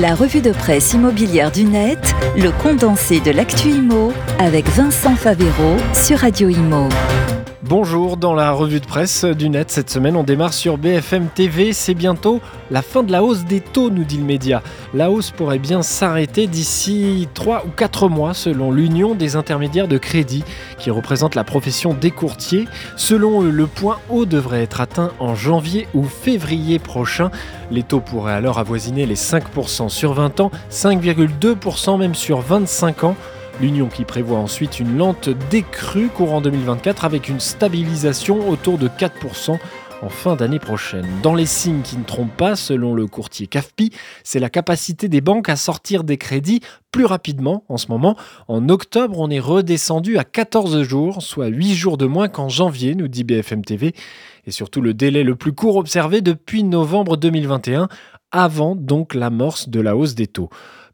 La revue de presse immobilière du net, le condensé de l'actu IMO avec Vincent Favero sur Radio Imo. Bonjour, dans la revue de presse du net cette semaine, on démarre sur BFM TV. C'est bientôt la fin de la hausse des taux, nous dit le média. La hausse pourrait bien s'arrêter d'ici 3 ou 4 mois, selon l'Union des intermédiaires de crédit, qui représente la profession des courtiers. Selon eux, le point haut devrait être atteint en janvier ou février prochain. Les taux pourraient alors avoisiner les 5% sur 20 ans, 5,2% même sur 25 ans. L'Union qui prévoit ensuite une lente décrue courant 2024 avec une stabilisation autour de 4% en fin d'année prochaine. Dans les signes qui ne trompent pas, selon le courtier CAFPI, c'est la capacité des banques à sortir des crédits plus rapidement en ce moment. En octobre, on est redescendu à 14 jours, soit 8 jours de moins qu'en janvier, nous dit BFM TV. Et surtout le délai le plus court observé depuis novembre 2021, avant donc l'amorce de la hausse des taux.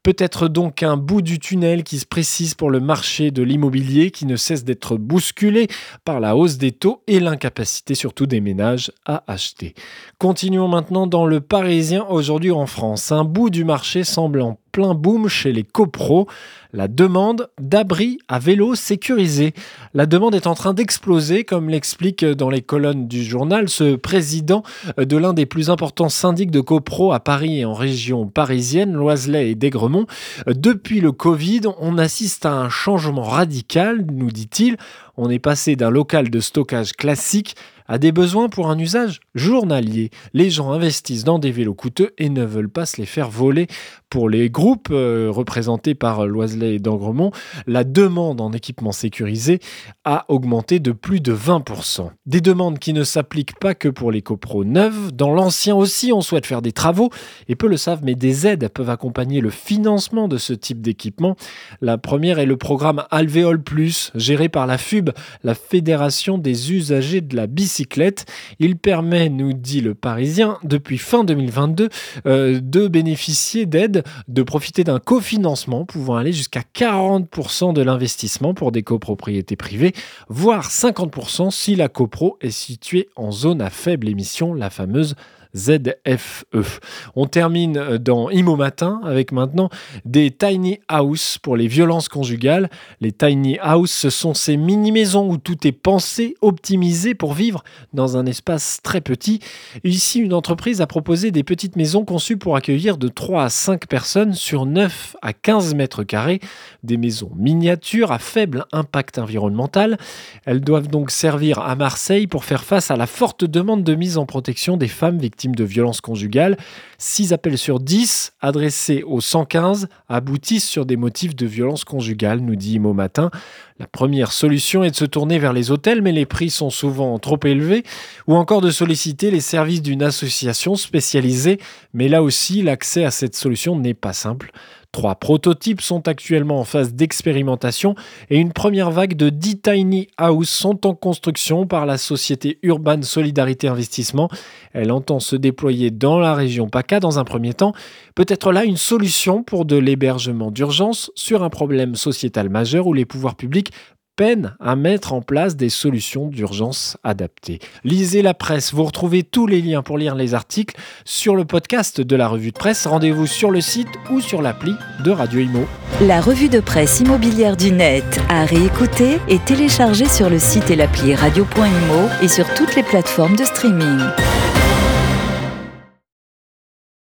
Peut-être donc un bout du tunnel qui se précise pour le marché de l'immobilier qui ne cesse d'être bousculé par la hausse des taux et l'incapacité surtout des ménages à acheter. Continuons maintenant dans le Parisien aujourd'hui en France. Un bout du marché semble en plein boom chez les copros, la demande d'abris à vélo sécurisés. La demande est en train d'exploser, comme l'explique dans les colonnes du journal ce président de l'un des plus importants syndics de copro à Paris et en région parisienne, Loiselet et Dégremont. Depuis le Covid, on assiste à un changement radical, nous dit-il. On est passé d'un local de stockage classique à des besoins pour un usage journalier. Les gens investissent dans des vélos coûteux et ne veulent pas se les faire voler. Pour les groupes euh, représentés par Loiselet et d'Angremont, la demande en équipement sécurisé a augmenté de plus de 20%. Des demandes qui ne s'appliquent pas que pour les copros neuves. Dans l'ancien aussi, on souhaite faire des travaux et peu le savent, mais des aides peuvent accompagner le financement de ce type d'équipement. La première est le programme Alvéole Plus, géré par la FUB, la Fédération des usagers de la bicyclette. Il permet, nous dit le Parisien, depuis fin 2022, euh, de bénéficier d'aides de profiter d'un cofinancement pouvant aller jusqu'à 40% de l'investissement pour des copropriétés privées, voire 50% si la copro est située en zone à faible émission, la fameuse ZFE. On termine dans Imo Matin avec maintenant des tiny house pour les violences conjugales. Les tiny house, ce sont ces mini-maisons où tout est pensé, optimisé pour vivre dans un espace très petit. Ici, une entreprise a proposé des petites maisons conçues pour accueillir de 3 à 5 personnes sur 9 à 15 mètres carrés. Des maisons miniatures à faible impact environnemental. Elles doivent donc servir à Marseille pour faire face à la forte demande de mise en protection des femmes victimes de violences conjugales. 6 appels sur 10 adressés au 115 aboutissent sur des motifs de violence conjugale, nous dit Imo Matin. La première solution est de se tourner vers les hôtels, mais les prix sont souvent trop élevés, ou encore de solliciter les services d'une association spécialisée, mais là aussi l'accès à cette solution n'est pas simple. Trois prototypes sont actuellement en phase d'expérimentation et une première vague de 10 tiny house sont en construction par la société Urban Solidarité Investissement. Elle entend se déployer dans la région PACA dans un premier temps. Peut-être là une solution pour de l'hébergement d'urgence sur un problème sociétal majeur où les pouvoirs publics peine à mettre en place des solutions d'urgence adaptées. Lisez la presse, vous retrouvez tous les liens pour lire les articles sur le podcast de la revue de presse. Rendez-vous sur le site ou sur l'appli de Radio Imo. La revue de presse immobilière du net à réécouter et télécharger sur le site et l'appli radio.imo et sur toutes les plateformes de streaming.